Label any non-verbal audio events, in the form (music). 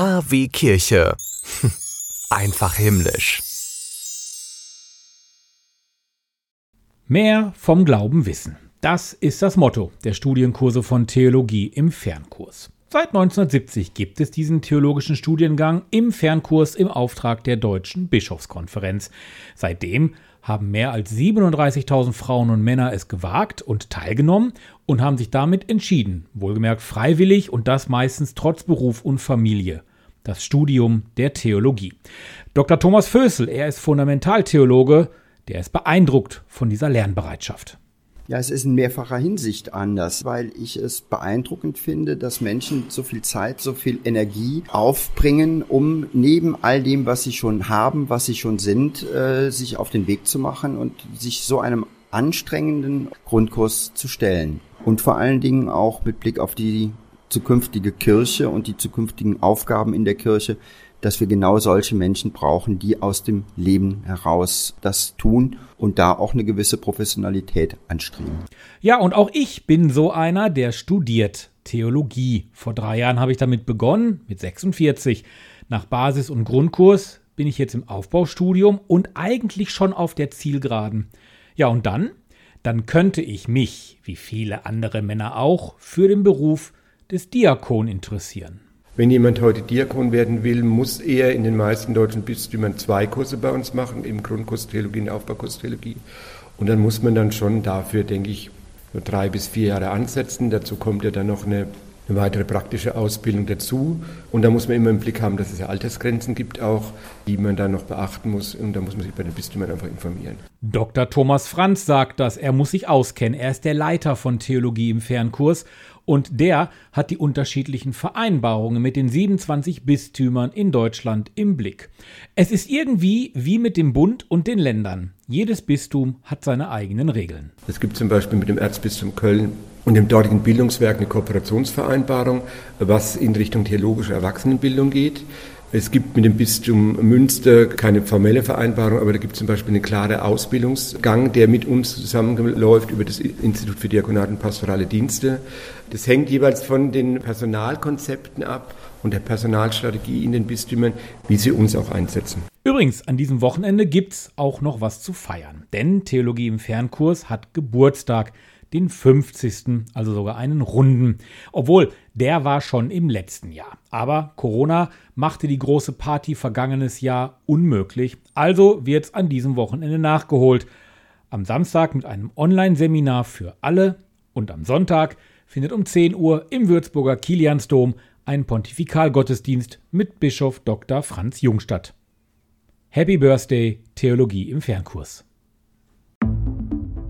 K wie Kirche. (laughs) Einfach himmlisch. Mehr vom Glauben wissen. Das ist das Motto der Studienkurse von Theologie im Fernkurs. Seit 1970 gibt es diesen theologischen Studiengang im Fernkurs im Auftrag der Deutschen Bischofskonferenz. Seitdem haben mehr als 37.000 Frauen und Männer es gewagt und teilgenommen und haben sich damit entschieden, wohlgemerkt freiwillig und das meistens trotz Beruf und Familie, das Studium der Theologie. Dr. Thomas Fösel, er ist Fundamentaltheologe, der ist beeindruckt von dieser Lernbereitschaft. Ja, es ist in mehrfacher Hinsicht anders, weil ich es beeindruckend finde, dass Menschen so viel Zeit, so viel Energie aufbringen, um neben all dem, was sie schon haben, was sie schon sind, äh, sich auf den Weg zu machen und sich so einem anstrengenden Grundkurs zu stellen. Und vor allen Dingen auch mit Blick auf die zukünftige Kirche und die zukünftigen Aufgaben in der Kirche dass wir genau solche Menschen brauchen, die aus dem Leben heraus das tun und da auch eine gewisse Professionalität anstreben. Ja, und auch ich bin so einer, der studiert Theologie. Vor drei Jahren habe ich damit begonnen, mit 46. Nach Basis- und Grundkurs bin ich jetzt im Aufbaustudium und eigentlich schon auf der Zielgeraden. Ja, und dann? Dann könnte ich mich, wie viele andere Männer auch, für den Beruf des Diakon interessieren. Wenn jemand heute Diakon werden will, muss er in den meisten deutschen Bistümern zwei Kurse bei uns machen, im Grundkurs Theologie und Aufbaukurs Theologie. Und dann muss man dann schon dafür, denke ich, nur drei bis vier Jahre ansetzen. Dazu kommt ja dann noch eine, eine weitere praktische Ausbildung dazu. Und da muss man immer im Blick haben, dass es ja Altersgrenzen gibt auch, die man dann noch beachten muss. Und da muss man sich bei den Bistümern einfach informieren. Dr. Thomas Franz sagt das. Er muss sich auskennen. Er ist der Leiter von Theologie im Fernkurs und der hat die unterschiedlichen Vereinbarungen mit den 27 Bistümern in Deutschland im Blick. Es ist irgendwie wie mit dem Bund und den Ländern. Jedes Bistum hat seine eigenen Regeln. Es gibt zum Beispiel mit dem Erzbistum Köln und dem dortigen Bildungswerk eine Kooperationsvereinbarung, was in Richtung theologische Erwachsenenbildung geht. Es gibt mit dem Bistum Münster keine formelle Vereinbarung, aber da gibt es zum Beispiel einen klaren Ausbildungsgang, der mit uns zusammenläuft über das Institut für Diakonat und Pastorale Dienste. Das hängt jeweils von den Personalkonzepten ab und der Personalstrategie in den Bistümern, wie sie uns auch einsetzen. Übrigens, an diesem Wochenende gibt es auch noch was zu feiern, denn Theologie im Fernkurs hat Geburtstag den 50. also sogar einen runden. Obwohl, der war schon im letzten Jahr. Aber Corona machte die große Party vergangenes Jahr unmöglich, also wird es an diesem Wochenende nachgeholt. Am Samstag mit einem Online-Seminar für alle und am Sonntag findet um 10 Uhr im Würzburger Kiliansdom ein Pontifikalgottesdienst mit Bischof Dr. Franz Jung statt. Happy Birthday Theologie im Fernkurs.